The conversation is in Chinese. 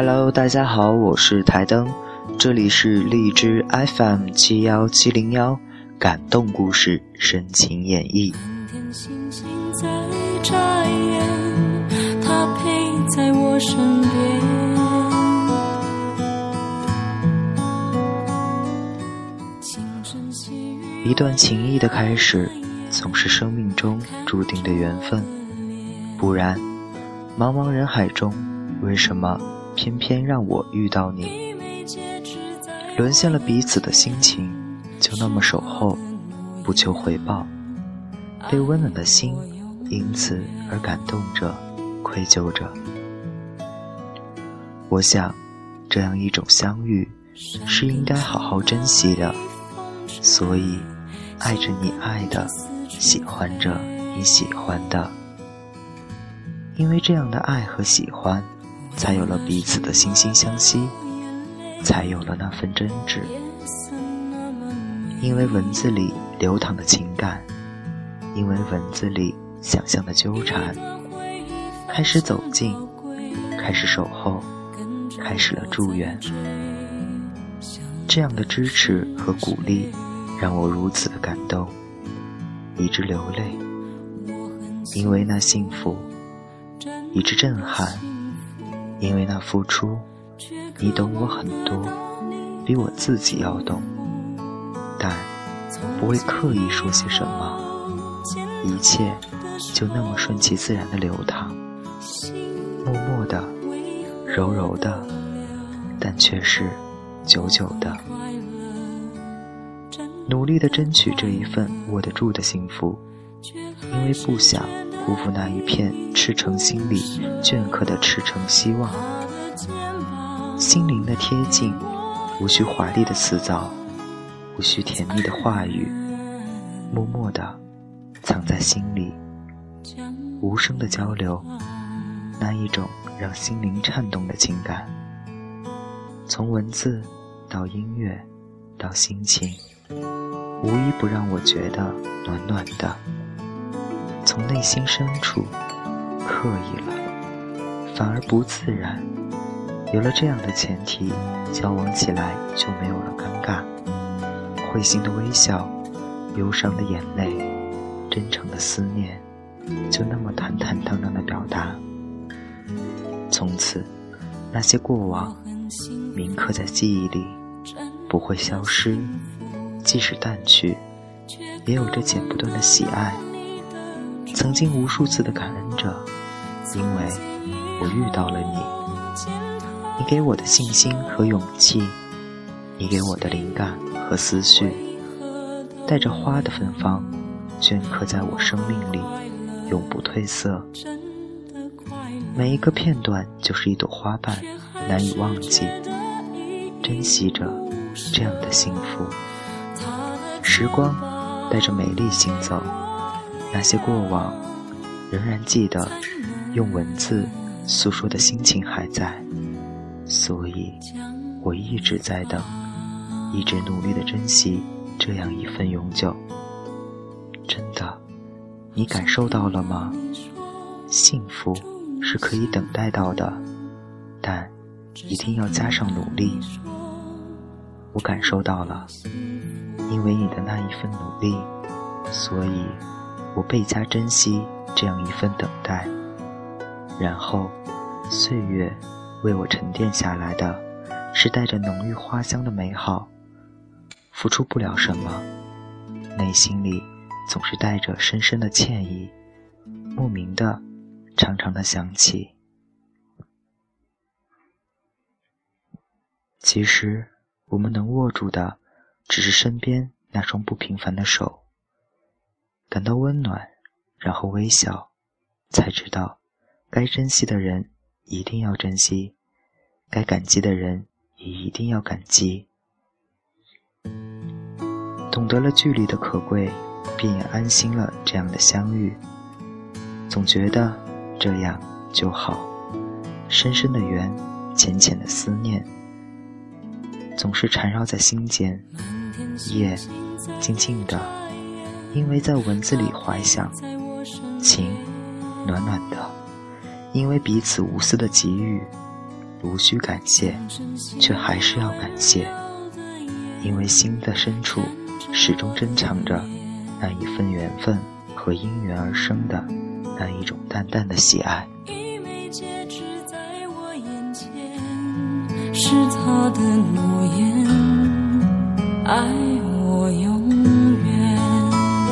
Hello，大家好，我是台灯，这里是荔枝 FM 七幺七零幺，感动故事深情演绎。一段情谊的开始，总是生命中注定的缘分，不然，茫茫人海中，为什么？偏偏让我遇到你，沦陷了彼此的心情，就那么守候，不求回报，被温暖的心因此而感动着，愧疚着。我想，这样一种相遇是应该好好珍惜的，所以爱着你爱的，喜欢着你喜欢的，因为这样的爱和喜欢。才有了彼此的惺惺相惜，才有了那份真挚。因为文字里流淌的情感，因为文字里想象的纠缠，开始走近，开始守候，开始了祝愿。这样的支持和鼓励，让我如此的感动，以致流泪。因为那幸福，以致震撼。因为那付出，你懂我很多，比我自己要懂，但不会刻意说些什么，一切就那么顺其自然的流淌，默默的，柔柔的，但却是久久的，努力的争取这一份握得住的幸福，因为不想。辜负那一片赤诚心里镌刻的赤诚希望，心灵的贴近，无需华丽的辞藻，无需甜蜜的话语，默默的藏在心里，无声的交流，那一种让心灵颤动的情感，从文字到音乐到心情，无一不让我觉得暖暖的。从内心深处刻意了，反而不自然。有了这样的前提，交往起来就没有了尴尬。会心的微笑，忧伤的眼泪，真诚的思念，就那么坦坦荡荡的表达。从此，那些过往铭刻在记忆里，不会消失。即使淡去，也有着剪不断的喜爱。曾经无数次的感恩着，因为我遇到了你。你给我的信心和勇气，你给我的灵感和思绪，带着花的芬芳，镌刻在我生命里，永不褪色。每一个片段就是一朵花瓣，难以忘记。珍惜着这样的幸福。时光带着美丽行走。那些过往，仍然记得，用文字诉说的心情还在，所以我一直在等，一直努力的珍惜这样一份永久。真的，你感受到了吗？幸福是可以等待到的，但一定要加上努力。我感受到了，因为你的那一份努力，所以。我倍加珍惜这样一份等待，然后，岁月为我沉淀下来的，是带着浓郁花香的美好。付出不了什么，内心里总是带着深深的歉意，莫名的，长长的想起。其实，我们能握住的，只是身边那双不平凡的手。感到温暖，然后微笑，才知道，该珍惜的人一定要珍惜，该感激的人也一定要感激。懂得了距离的可贵，便也安心了这样的相遇。总觉得这样就好，深深的缘，浅浅的思念，总是缠绕在心间。夜，静静的。因为在文字里怀想，情暖暖的；因为彼此无私的给予，无需感谢，却还是要感谢，因为心的深处始终珍藏着那一份缘分和因缘而生的那一种淡淡的喜爱。是他的诺言，爱我永。